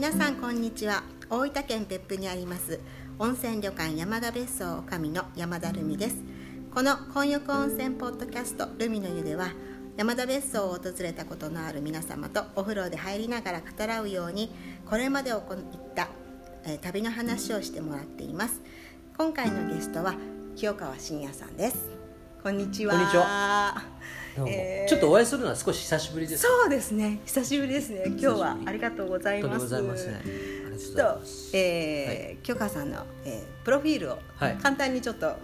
皆さんこんにちは。大分県別府にあります。温泉旅館山田別荘女将の山田ルミです。この混浴温泉ポッドキャストルミの湯では山田別荘を訪れたことのある皆様とお風呂で入りながら語らうようにこれまで行った、え、旅の話をしてもらっています。今回のゲストは清川信也さんです。こんにちは。こんにちは。えー、ちょっとお会いするのは少し久しぶりですそうですね。久しぶりですね。今日はありがとうございます。と、ね、えー、はい、川さんの、えー、プロフィールを簡単にちょっと、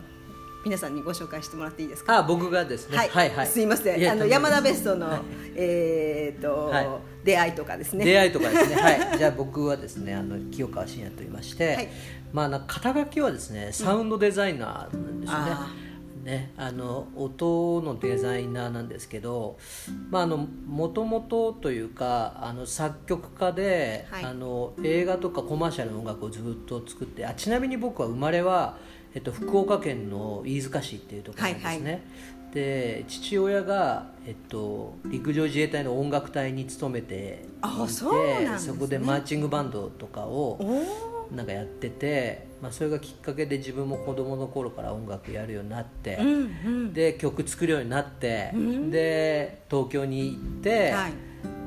皆さんにご紹介してもらっていいですか？あ、僕がですね。はい、はい、はい、すいません。あの山田ベストの、はい、えっと、はい、出会いとかですね。出会いとかですね。はい。じゃあ僕はですね、あの清川信也と言いまして、はい、まあな肩書きはですね、サウンドデザイナーなんですね。うんね、あの音のデザイナーなんですけどもともとというかあの作曲家で、はい、あの映画とかコマーシャルの音楽をずっと作ってあちなみに僕は生まれは、えっと、福岡県の飯塚市っていうところなんですね。はいはい。で父親が、えっと、陸上自衛隊の音楽隊に勤めていてそ、ね,、こでマーチングバンドとかをなんかやってて、まあ、それがきっかけで自分も子供の頃から音楽やるようになって、うんうん、で曲作るようになって、うん、で東京に行って、はい、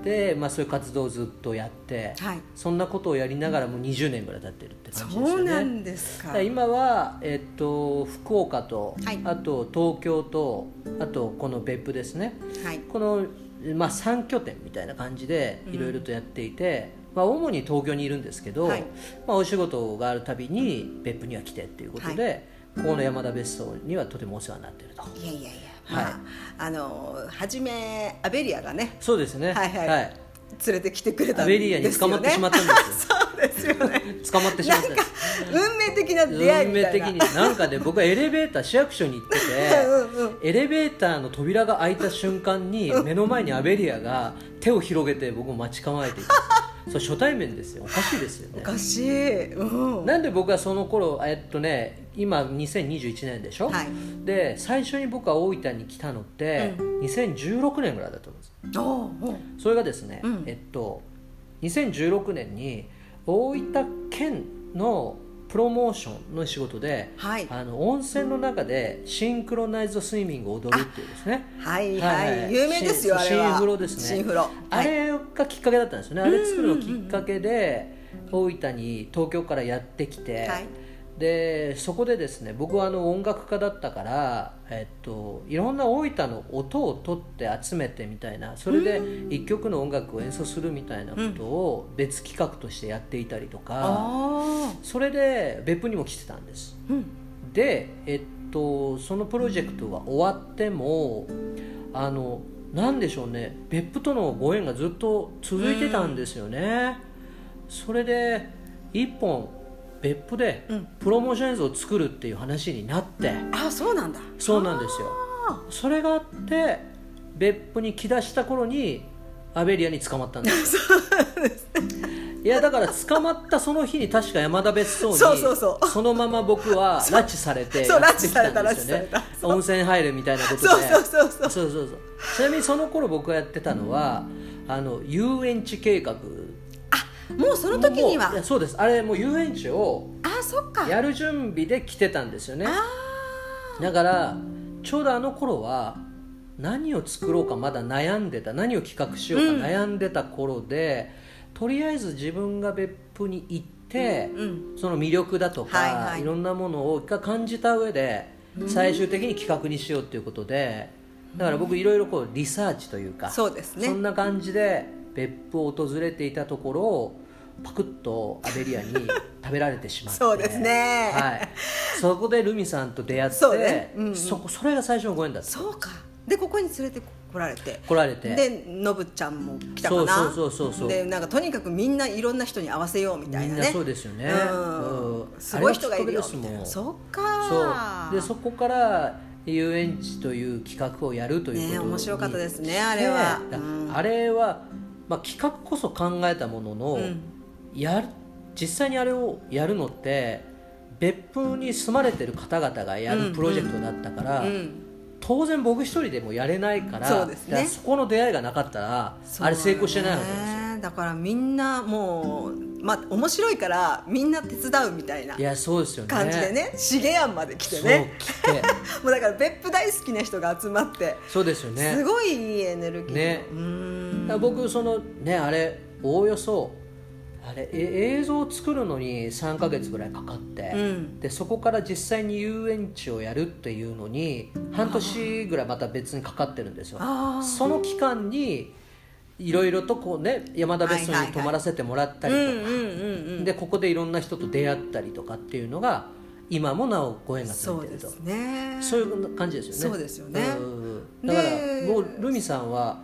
で、まあ、そういう活動をずっとやって、はい、そんなことをやりながらもう20年ぐらい経ってるって感じですよね。そうなんですか。今は、えっと、福岡と、はい、あと東京とあとこの別府ですね、この、まあ、3拠点みたいな感じでいろいろとやっていて。まあ、主に東京にいるんですけど、はい、まあ、お仕事があるたびに別府には来てっていうことで、はい、ここの山田別荘にはとてもお世話になっていると。いやいやいや、はい、まあ、あの初めアベリアがねそうですね。はいはい、はい、連れてきてくれたんですよ、ね、アベリアに捕まってしまったんですよ。そうですよね。捕まってしまった運命的な出会い運命的になんかね僕はエレベーター市役所に行ってて うん、エレベーターの扉が開いた瞬間に目の前にアベリアが手を広げて僕を待ち構えていたそう初対面ですよ。おかしいですよね。おかしい、うん、なんで僕はその頃えっとね今2021年でしょ、はい、で最初に僕は大分に来たのって、うん、2016年ぐらいだと思うんですそれがですね、うん、えっと2016年に大分県のプロモーションの仕事で、はい、あの温泉の中でシンクロナイズスイミングを踊るっていうですね。はいはい、はい、有名ですよあれは。シンフロですね。シンフロ、あれがきっかけだったんですよね、あれ作るのきっかけで大分に東京からやってきて、はいでそこでですね僕はあの音楽家だったから、えっと、いろんな大分の音を取って集めてみたいなそれで一曲の音楽を演奏するみたいなことを別企画としてやっていたりとか、うん、それで別府にも来てたんです、うん、で、えっと、そのプロジェクトが終わってもあのなんでしょうね別府とのご縁がずっと続いてたんですよね、うん、それで一本別府でプロモーション映像を作るっていう話になって、うん、あそうなんだ。そうなんですよ。それがあって別府に来だした頃にアベリアに捕まったんです。いやだから捕まったその日に確か山田別荘にそのまま僕は 拉致されてやってきたんですよね。温泉入るみたいなことで。そうそうそう。そうそうそう。ちなみにその頃僕がやってたのは、うん、あの遊園地計画もうその時には？そうです。あれもう遊園地をあそっか。やる準備で来てたんですよね。だからちょうどあの頃は何を作ろうかまだ悩んでた何を企画しようか悩んでた頃で、うん、とりあえず自分が別府に行って、うんうん、その魅力だとか、はいはい、いろんなものを感じた上で最終的に企画にしようっていうことでだから僕いろいろこうリサーチというかそうです、ね、そんな感じで別府を訪れていたところパクッとアベリアに 食べられてしまって。そうですね、はい、そこでルミさんと出会ってそ,、ね。うんうん、そこそれが最初のご縁だった。そうか。でここに連れて来られて。来られて。でノブちゃんも来たかな。そうそうそうそうでなんかとにかくみんな、いろんな人に合わせようみたいなね。そうですよね、うん、すごい人がいるよみたいな。そっか。そう。でそこから遊園地という企画をやるということね面白かったですねあれは、うん、あれは、まあ、企画こそ考えたものの、うん。や実際にあれをやるのって別府に住まれてる方々がやるプロジェクトだったから、当然僕一人でもやれないからそ、ね,、そこの出会いがなかったらあれ成功してないわけですよ。だからみんなもうまあ面白いからみんな手伝うみたいないやそうですよね。感じでねシゲアンまで来てね。もうだから別府大好きな人が集まって。そうですよね。すごいいいエネルギー。ね。うん。僕そのねあれおおよそあれえ映像を作るのに3か月ぐらいかかって、うん。でそこから実際に遊園地をやるっていうのに半年ぐらいまた別にかかってるんですよ。その期間にいろいろとこうね山田別荘に泊まらせてもらったりとか、でここでいろんな人と出会ったりとかっていうのが今もなおご縁がつそいうてると。ですね。そういう感じですよね。そうですよね。うんだからでもうルミさんは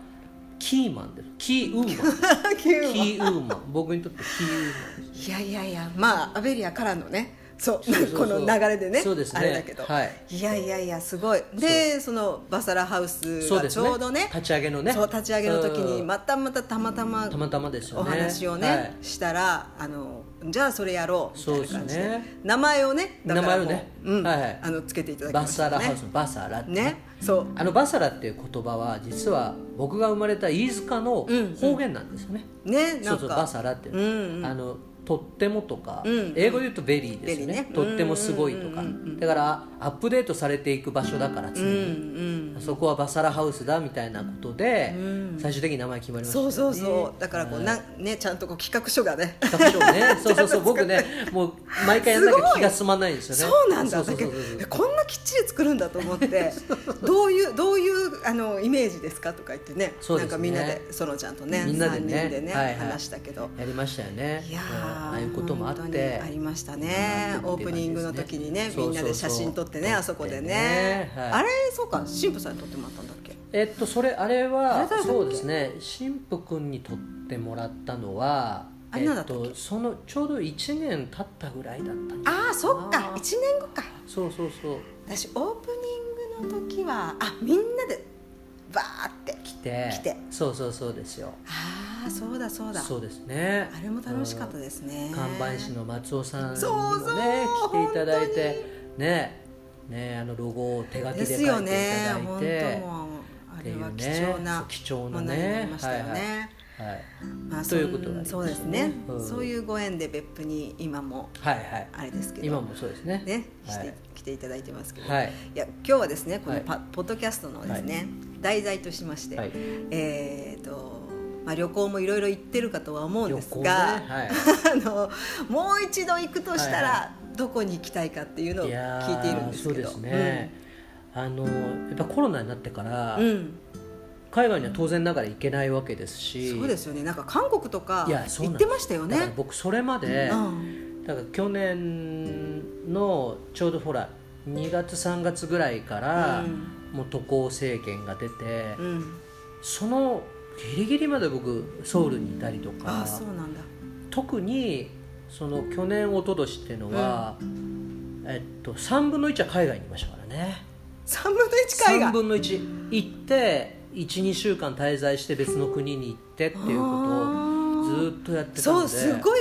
キーマンです。キーウーマン。キー ーウーマン。僕にとってキーウーマンですいやいやいやまあアベリアからのねそう この流れでねそうですね。あれだけど、はい。いやいやいやすごい。でそのバサラハウスがちょうどね立ち上げのね。そう立ち上げの時にうん。またまたたまたまたまたまですよおね話をね、はい。したらあのじゃあそれやろうみたいな感じで。ね名前をね名前をね。うん。はいはい。あのつけていただきましたね。バサラハウスのバサラってね。そう。あのバサラっていう言葉は実は僕が生まれた飯塚のうん方言なんですよね、ねなそうんそうかバサラって。うんうん。あのとってもとか、うん英語で言うと very ですよね。ね。とってもすごいとか、うんだからアップデートされていく場所だから常うんに、うん。そこはバサラハウスだみたいなことで、うん。最終的に名前決まりましたよね。そうそうそう。だからこうはいなんねちゃんとこう企画書がね。企画書をね。そうそうそう。僕ねもう毎回やんなきゃ気が済まないんですよね。そうなんだ。だけこんなきっちり作るんだと思って どういうどういうあのイメージですかとか言ってね。ね。なんかみんなで園ちゃんとねみんなでね。3人でね、はいはい。話したけど。やりましたよね。いやああいうこともあってありましたね。うんオープニングの時にねみんなで写真撮ってねあそこでね。ねはい。あれそうか神父さんに撮ってもらったんだっけ？えっとそれあれあはそうですね神父君に撮ってもらったのはあれなんだっけ？えっとそのちょうど1年経ったぐらいだったああそっか1年後かそうそうそう私オープニングの時はあみんなでバー。って来て来てそうそうそう。ですよああそうだそうだ。そうですね。あれも楽しかったですね。看板師の松尾さんにもそうそうね来ていただいてねねあのロゴを手書きで書いていたですよねだい本て当もうあれは貴重なそう貴重なね。りましたよね、はいはい。はい。まあ、ということがありましたねそうですね、うん。そういうご縁で別府に今もはいはい。あれですけど。今もそうですね。ねして、はい来ていただいてますけど、はい。いや今日はですねこのはい。パ、ポッドキャストのですね、題材としまして、はい。えーとまあ、旅行もいろいろ行ってるかとは思うんですが、ねはい。あのもう一度行くとしたら、はい。はどこに行きたいかっていうのを聞いているんですけど。そうですね、あのやっぱコロナになってから、うん。うん海外には当然ながら行けないわけですし。そうですよね。なんか韓国とか行ってましたよね。僕それまで、うん。だから去年のちょうどほら2月3月ぐらいから、うん。もう渡航制限が出て、うん。そのギリギリまで僕ソウルにいたりとか、ああそうなんだ。特にその去年一昨年っていうのは、えっと、3分の1は海外にいましたからね。3分の1海3外分の1行って12週間滞在して別の国に行ってっていうことをずっとやってたそうのですごい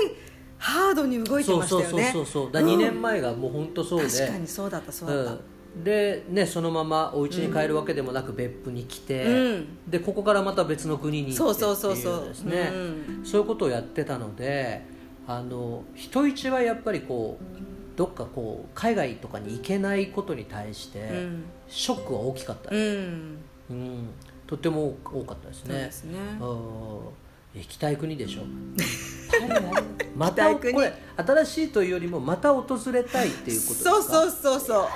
ハードに動いてそうましたよね。そうそうそうそうだから2年前がもう本当そうで、確かにそうだったそうだった、うんでねそのままお家に帰るわけでもなく別府に来て、うん。でここからまた別の国に行ってそうそうそうそうですね、う。んそういうことをやってたのであの人一はやっぱりこうどっかこう海外とかに行けないことに対して、うん。ショックは大きかった、うん。うん。とても多かったですね。そうですね。うん行きたい国でしょ。またこれ新しいというよりもまた訪れたいっていうことですか？そうそうそうそう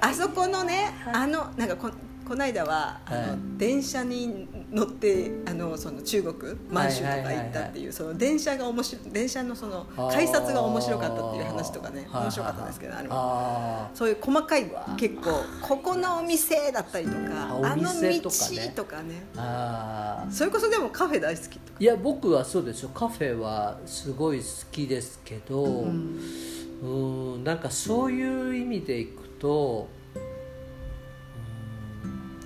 あそこのねあのなんかここの間はあの、はい。電車に乗ってあのその中国満州とか行ったっていうその電車が面白い電車のその改札が面白かったっていう話とかねはい面白かったんですけどあれもあそういう細かい結構ここのお店だったりとかああの道とかね。あー。それこそでもカフェ大好きとか。いや僕はそうですよ。カフェはすごい好きですけどうん。うんなんかそういう意味でいくとうん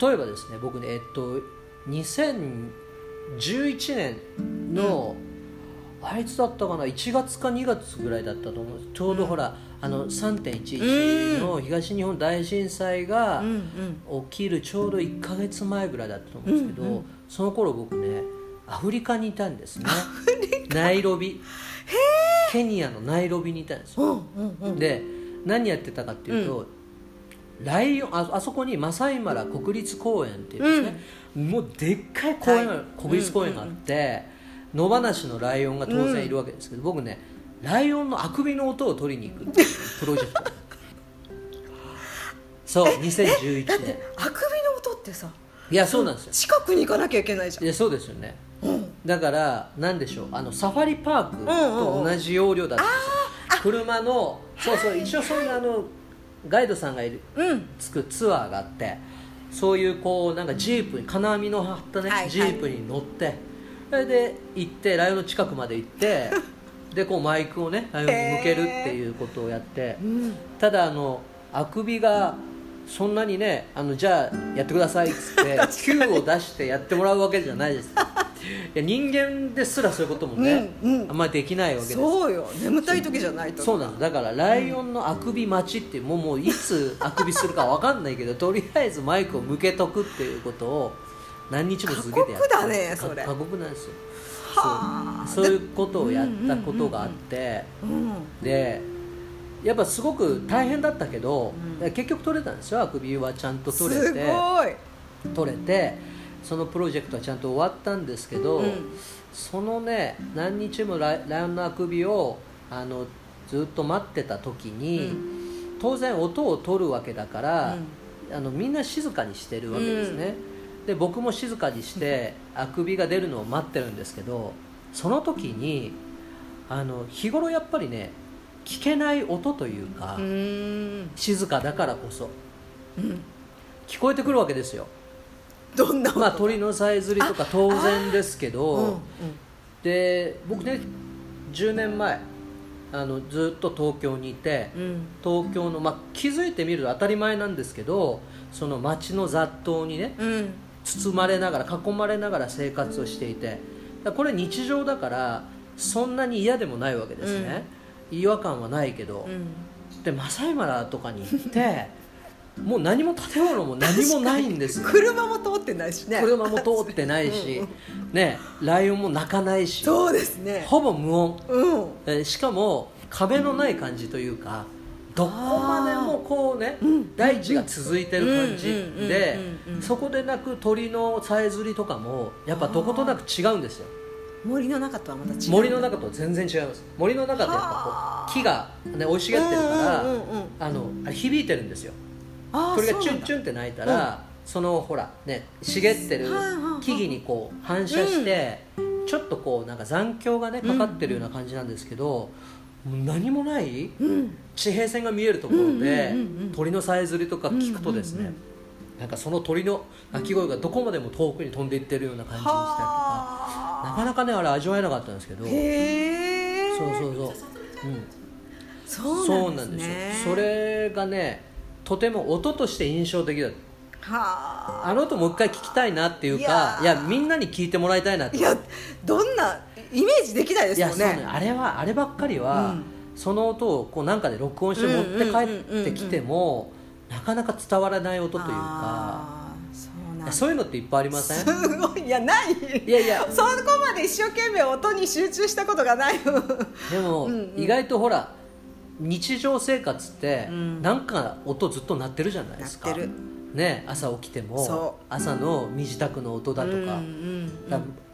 例えばですね僕ねえっと2011年の、あいつだったかな1月か2月ぐらいだったと思うちょうどほら、あの3.11の東日本大震災が、うんうん。起きるちょうど1か月前ぐらいだったと思うんですけど、うんうんその頃僕ねアフリカにいたんですね。ナイロビ。ケニアのナイロビにいたんですよ、うんうんうん。で何やってたかっていうと、ライオンああそこにマサイマラ国立公園っていうですね、もうでっかい公園が、はい。国立公園があって、野放しのライオンが当然いるわけですけど、僕ねライオンのあくびの音を取りに行くっていう プロジェクト。そう2011だって年あくびの音ってさいやそうなんですよ。近くに行かなきゃいけないじゃん。いやそうですよね。うん。だから何でしょうあのサファリパークと同じ容量だったんですよ、車のそうそう一応そういうあのガイドさんがいるうん。つくツアーがあってそういうこうなんかジープに金網の張ったね、はいはい。ジープに乗ってそれで行ってライオンの近くまで行って でこうマイクをねライオンに向けるっていうことをやって、うん。ただあのあくびがそんなにねあのじゃあやってくださいっつってキューを出してやってもらうわけじゃないです。いや人間ですらそういうこともね、うんうん。あんまりできないわけです。そうよ。眠たい時じゃないとそうなんだからライオンのあくび待ちってもうもういつあくびするかわかんないけどとりあえずマイクを向けとくっていうことを何日も続けてやって過酷だねそれ。過酷なんですよ。はあ。そうそういうことをやったことがあってうん。でやっぱすごく大変だったけど、結局取れたんですよ。あくびはちゃんと取れすて取れてそのプロジェクトはちゃんと終わったんですけど、うん。そのね何日もライオンのあくびをあのずっと待ってた時に、当然音を取るわけだから、あのみんな静かにしてるわけですね、で僕も静かにしてあくびが出るのを待ってるんですけどその時にあの日頃やっぱりね聞けない音というか、うん。静かだからこそ。うん。聞こえてくるわけですよ。どんなまあ鳥のさえずりとか当然ですけど、うんうん。で僕ね10年前あのずっと東京にいてうん。東京の、まあ、気づいてみると当たり前なんですけどその街の雑踏にねうん。包まれながら囲まれながら生活をしていてこれ日常だからそんなに嫌でもないわけですね、違和感はないけど、うん。でマサイマラとかに行って もう何も建物も何もないんですよ。車も通ってないしね。車も通ってないし、ね、ライオンも鳴かないしそうですね。ほぼ無音、うん。えーしかも壁のない感じというかどこまでもこうね大地が続いてる感じでうんうんうんうんそこで鳴く鳥のさえずりとかもやっぱどことなく違うんですよ森の中とはまた違う。森の中と全然違います。森の中ってやっぱこう木が、ね、生い茂ってるから、うんうんうんうん。あのあれ響いてるんですよ。鳥がチュンチュンって鳴いたら、そのほらね茂ってる木々にこう反射して、ちょっとこうなんか残響がねかかってるような感じなんですけど、もう何もないうん。地平線が見えるところで、うんうんうんうん鳥のさえずりとか聞くとですね、うんうんうんなんかその鳥の鳴き声がどこまでも遠くに飛んでいってるような感じにしたりとかなはかなかねあれ味わえなかったんですけど。そうそうそう、うん、そうなんですね。よ。それがねとても音として印象的だった。はあ。あの音もう一回聞きたいなっていうかいや。みんなに聞いてもらいたいなっていやどんなイメージできないですもんね。ねあれはあればっかりは、うん。その音をこうなんかで録音して持って帰ってきてもなかなか伝わらない音というか。そういうのっていっぱいありません？すごい。いやない。いやいや。そこまで一生懸命音に集中したことがない。でも、うんうん。意外とほら日常生活って、うん。なんか音ずっと鳴ってるじゃないですか。鳴ってる。ね朝起きても朝の身支度の音だとか,、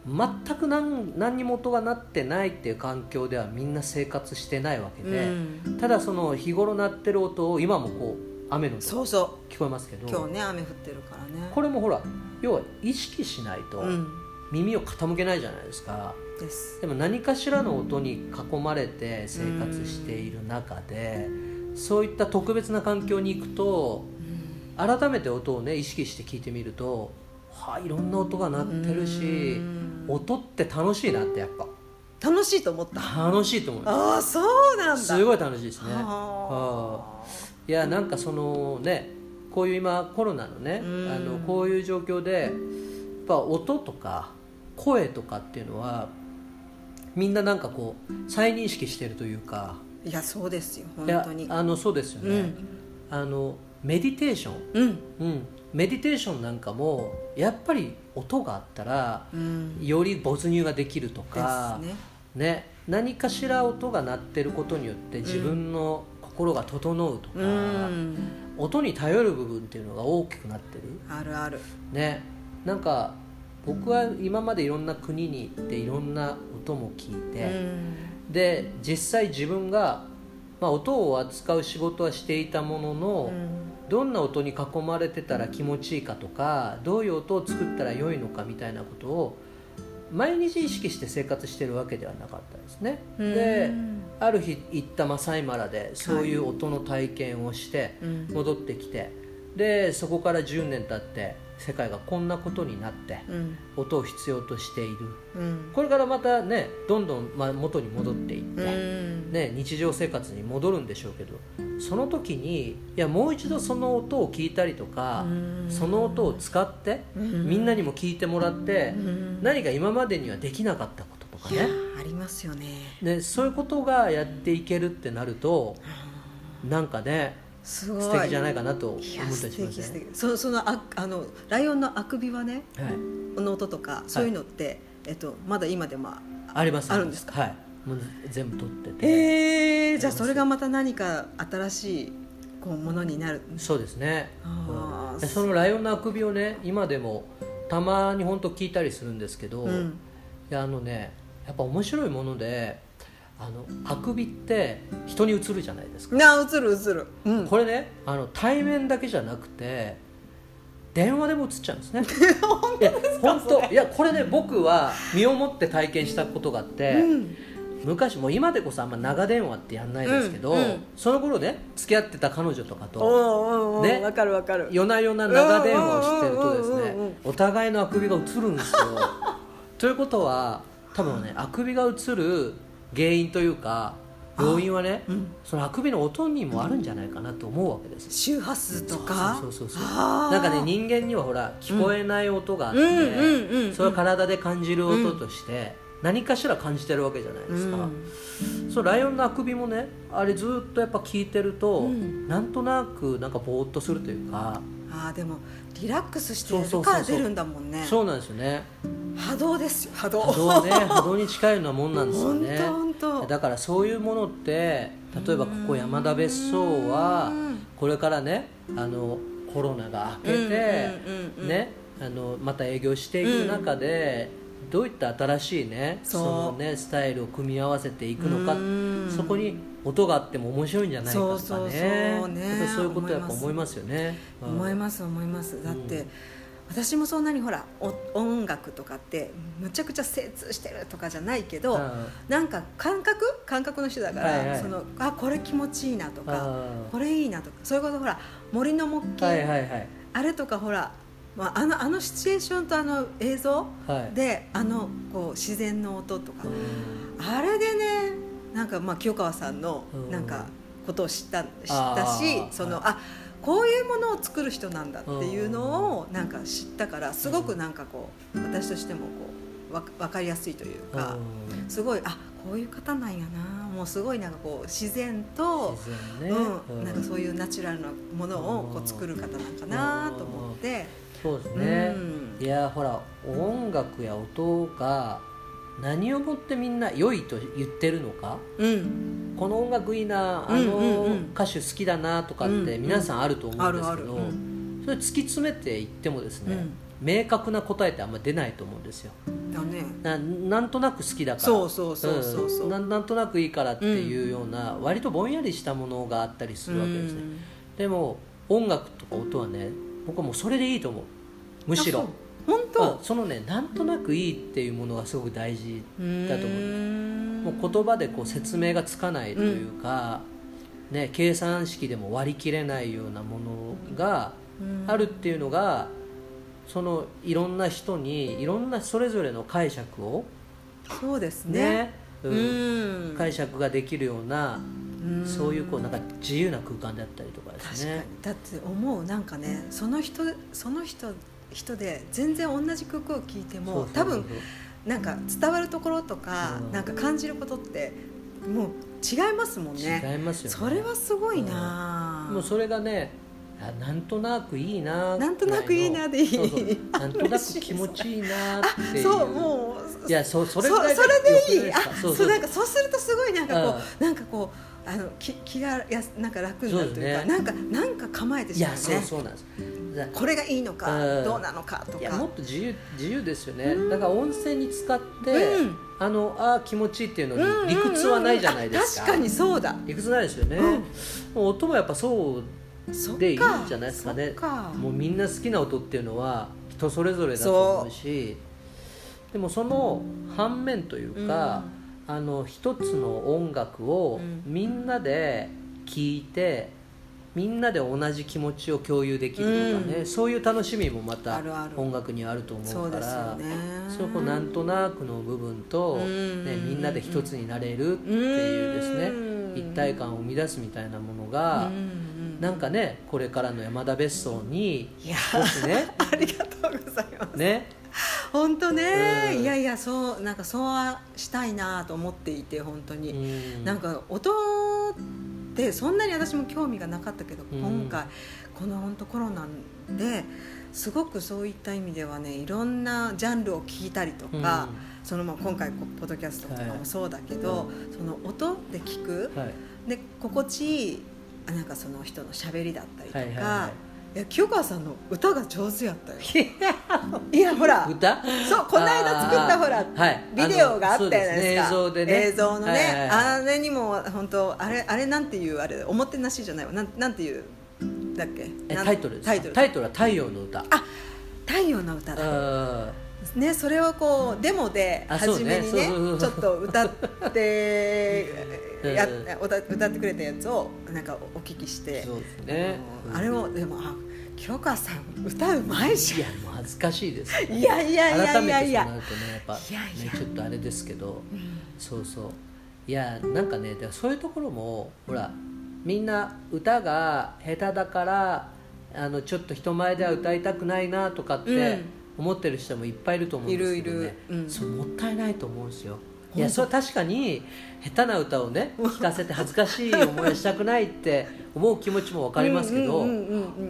全く何何にも音が鳴ってないっていう環境ではみんな生活してないわけで、うん。ただその日頃鳴ってる音を今もこう雨の音そうそ聞こえますけうど今日ね雨降ってるからね。これもほら要は意識しないとうん。耳を傾けないじゃないですか、です。でも何かしらの音に囲まれて生活している中でそういった特別な環境に行くと改めて音をね意識して聞いてみるとはあいろんな音が鳴ってるしうん。音って楽しいなってやっぱ。楽しいと思った。楽しいと思いまああそうなんだ。すすごい楽しいですね。ははあいやなんかそのねこういう今コロナのねうん。あのこういう状況でやっぱ音とか声とかっていうのはみんななんかこう再認識してるというか。いやそうですよ本当に。あのそうですよね、うん。あのメディテーション、うん。うん、メディテーションなんかもやっぱり音があったら、うん。より没入ができるとかね。ね何かしら音が鳴ってることによって自分の心が整うとか、うん。音に頼る部分っていうのが大きくなってる。あるある。ね。なんか僕は今までいろんな国に行っていろんな音も聞いて、で実際自分が、まあ、音を扱う仕事はしていたものの、どんな音に囲まれてたら気持ちいいかとかどういう音を作ったら良いのかみたいなことを毎日意識して生活してるわけではなかったですね、うん。である日行ったマサイマラでそういう音の体験をしてうん。戻ってきて、でそこから10年経って世界がこんなことになってうん。音を必要としている。うん。これからまたねどんどんまあ元に戻っていって、うん。ね、日常生活に戻るんでしょうけどその時にいやもう一度その音を聞いたりとかうん。その音を使ってうん。みんなにも聞いてもらってうん。何か今までにはできなかったこととかね。ありますよね。でそういうことがやっていけるってなるとなんかねすごい。素敵じゃないかなと思ったりしますね。そそのああのライオンのあくびはねはい、の音とかそういうのって、えっと、まだ今でもあります。あるんですか？はいもう全部取ってて。えー、じゃあそれがまた何か新しいこうものになる。そうですね、うん。でそのライオンのあくびをね今でもたまに本当聞いたりするんですけど、いうん。やあのねやっぱ面白いものであのあくびって人に映るじゃないですか、な映る映る、うん、これねあの対面だけじゃなくて電話でも映っちゃうんですね。いや本当。いやこれね僕は身をもって体験したことがあって、うん昔もう今でこそあんま長電話ってやんないですけど、うんうん。その頃ね付き合ってた彼女とかおとね。わかるわかる。夜な夜な長電話をしてるとですねお互いのあくびが映るんですよ。ということは多分ねあくびが映る原因というか要因はね、うん。そのあくびの音にもあるんじゃないかなと思うわけです。周波数とか？そうそうそうなんかね人間にはほら聞こえない音があって、それを体で感じる音として何かしら感じてるわけじゃないですか、そうライオンのあくびもねあれずっとやっぱ聞いてると、うん。なんとなくなんかぼーっとするというか、あーでもリラックスしてるから出るんだもんね。そうなんですよね。波動ですよ波動。波動ね。波動に近いようなもんなんですよね。だからそういうものって例えばここ山田別荘はうんこれからねあのコロナが明けてうんうんうんうんねあのまた営業していく中でどういった新しいねそのねスタイルを組み合わせていくのかうん。そこに音があっても面白いんじゃないかとかね。そういうことやっぱ思いますよね。思います。思いますだって、私もそんなにほらお音楽とかってむちゃくちゃ精通してるとかじゃないけど、うん。なんか感覚？感覚の人だから、はいはい。そのあこれ気持ちいいなとかあこれいいなとかそういうことほら森の木琴、はいはいはい。あれとかほら、まあ、あのあのシチュエーションとあの映像はい。であのこう自然の音とか、うん。あれでねなんかまあ清川さんのうん。なんかことを知った知ったあしーはい。そのあこういうものを作る人なんだっていうのをなんか知ったからすごくなんかこう私としてもこうわ分かりやすいというかうん。すごいあこういう方なんやなもうすごいなんかこう自然と。自然ね。うん、なんかそういうナチュラルなものをこう作る方なんかなと思って、そうですね、うん。いやほら音楽や音が何をもってみんな良いと言ってるのかうん、この音楽いいなあうんうんのうん。歌手好きだなとかってうん皆さんあると思あうんですけど、それ突き詰めていってもですね、うん。明確な答えってあんま出ないと思うんですよ。だね。ななんとなく好きだからそうそうそうそうそう。ん。なんなんとなくいいからっていうような、割とぼんやりしたものがあったりするわけですね、うん。でも音楽とか音はね僕はもうそれでいいと思う。むしろ。本当、うん。そのねなんとなくいいっていうものがすごく大事だと思う。うもう言葉でこう説明がつかないというか、ね、計算式でも割り切れないようなものがあるっていうのがそのいろんな人にいろんなそれぞれの解釈をそうですね。ねううん。ん解釈ができるようなうん。そういうこうなんか自由な空間だったりとかです確かに。ね。だって思うなんかねその人その人人で全然同じ曲を聴いても多分なんか伝わるところとか、うん。なんか感じることってもう違いますもんね。違いますよね。それはすごいな、もうそれがねあなんとなくいいななんとなくいいなでいい。そうそう。なんとなく気持ちいいなっていう。そうもういやそそれそぐらいそれでいい。あそうなんかそうするとすごいなんかこううなんかこうあの気気がやすなんか楽になるというかね。なんかなんか構えていしまうね。やそうそうなんです。だこれがいいのかうん。どうなのかといやかもっと自由自由ですよね。だから温泉に使って、うん。あのあー気持ちいいっていうのうんうんうん。に理屈はないじゃないですか、あ確かにそうだ。理屈ないですよね、うん。もう音もやっぱそうでいいんじゃないですかね。もうみんな好きな音っていうのは人それぞれだと思うしでもその反面というか、あの一つの音楽をうん。みんなで聴いてみんなで同じ気持ちを共有できるとかね、うん。そういう楽しみもまた音楽にはあると思そうからね。そこなんとなくの部分と、うん。ね、みんなで一つになれるっていうですね。うん。一体感を生み出すみたいなものが、うん。なんかねこれからの山田別荘にいや少しね ありがとうございます。ね本当ね、うん。いやいやそうなんかそうしたいなと思っていて本当に、うん。なんか音ってそんなに私も興味がなかったけど、うん。今回この本当コロナですごくそういった意味ではねいろんなジャンルを聞いたりとか、そのまあ今回ポッドキャストとかもそうだけど、その音で聞く。はい。で心地いいあなんかその人の喋りだったりとか、はいはいはいや清川さんの歌が上手やったよ。いやほら歌？そうこの間作ったほら、はい。ビデオがあったじゃないですか。ね。映像でね。映像のね、はいはいはい。あれにも本当あれあれなんていうあれおもてなしじゃないわ。なんなんていうだっけ？タイトルですか？タイトル。タイトルは「太陽の歌」あ太陽の歌だ。あねそれをこうデモで初めにねちょっと歌ってうんや歌歌ってくれたやつをなんかお聞きして。そうですね。あれをでもあ清川さん歌うまいじいやもう恥ずかしいです。ゃんいやいやいや改いやいや。めてそうなるとねやっぱいやいや。ねちょっとあれですけど。うん。そうそう。いやなんかねそういうところもほらみんな歌が下手だからあのちょっと人前では歌いたくないなとかってうん。思ってる人もいっぱいいると思うんですけどね。いるいる。うん。そうもったいないと思うんですよい当。やそれは確かに下手な歌をね聴かせて恥ずかしい思いをしたくないって 思う気持ちも分かりますけど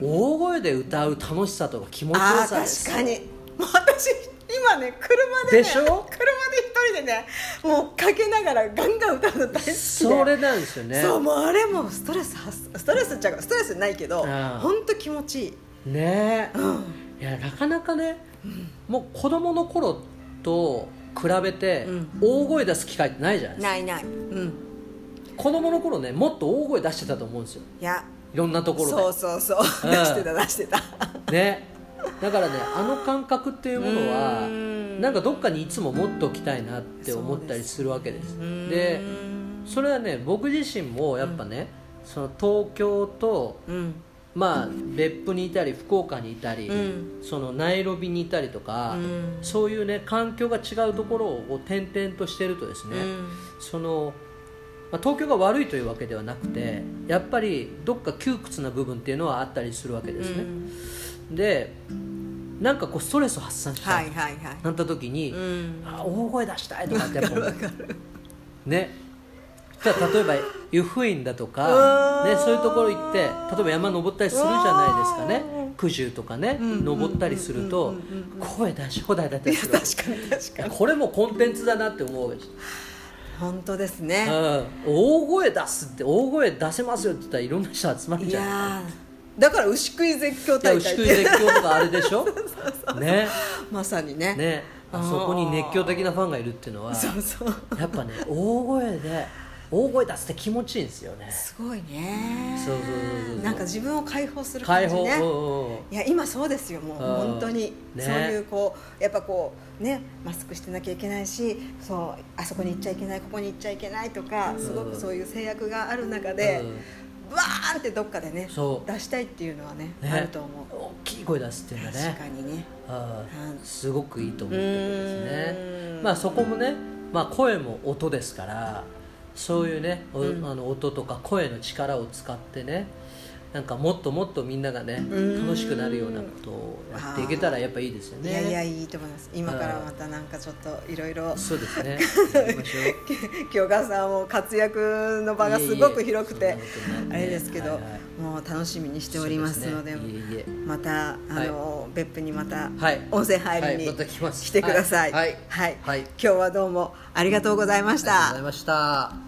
大声で歌う楽しさとか気持ちよあさです。ー確かに。もう私今ね車でねでしょ？車で一人でねもうかけながらガンガン歌うの大好きで。それなんですよね。そうもうあれもストレス発ストレスっちゃうかストレスないけど本当気持ちいい、ね。えうん、いやなかなかね、もう子供の頃と比べてうん。大声出す機会ってないじゃないですか、ないない。うん。子供の頃ねもっと大声出してたと思うんですよ。いや。いろんなところで。そうそうそう。うん。出してた出してた。ね。だからねあの感覚っていうものはうん。なんかどっかにいつも持っておきたいなって思ったりするわけです。うん。でそれはね僕自身もやっぱね、その東京とうんまあ別府にいたり福岡にいたり、うん。そのナイロビにいたりとか、うん。そういうね環境が違うところを転々としてるとですね、うん。その、まあ、東京が悪いというわけではなくてやっぱりどっか窮屈な部分っていうのはあったりするわけですね、でなんかこうストレスを発散したはいなった時に、うん。あ大声出したいとかってやっぱね例えば湯布院だとうか、んね、そういうところ行って例えば山登ったりするじゃないですかね。九十とかね、ん登ったりすると、うんうんうんうん声出し放題だったりする確かに確かに。これもコンテンツだなって思う。本当ですね。うん、大声出すって大声出せますよって言ったらいろんな人集まるい。じゃんだから牛食い絶叫大会牛久絶叫とかあれでしょ？ね。まさにね。ね。あそこに熱狂的なファンがいるっていうのはやっぱね大声で大声出すって気持ちいいんですよね。すごいね。そうそうそうそうなんか自分を解放する感解放、じねうんうんうん。いや今そうですよもう。うん。本当に、ね。そういうこうやっぱこうねマスクしてなきゃいけないしそうあそこに行っちゃいけないここに行っちゃいけないとかすごくそういう制約がある中で、バーンってどっかでね出したいっていうのはねね。あると思う。大きい声出すっていうのは確ねかにね。あすごくいいと思ってるんですうねまあそこもね、まあ、声も音ですからそういうね、おうん。あの音とか声の力を使ってねなんかもっともっとみんながね楽しくなるようなことをやっていけたらやっぱいいですよね。いやいやいいと思います。今からまたなんかちょっといろいろそうですね。京川さんも活躍の場がすごく広くてあれですけど、はいはい、もう楽しみにしておりますので、ね、またあの、はい、別府にまた温泉入りに来てください、はい、はい、今日はどうもありがとうございました。ありがとうございました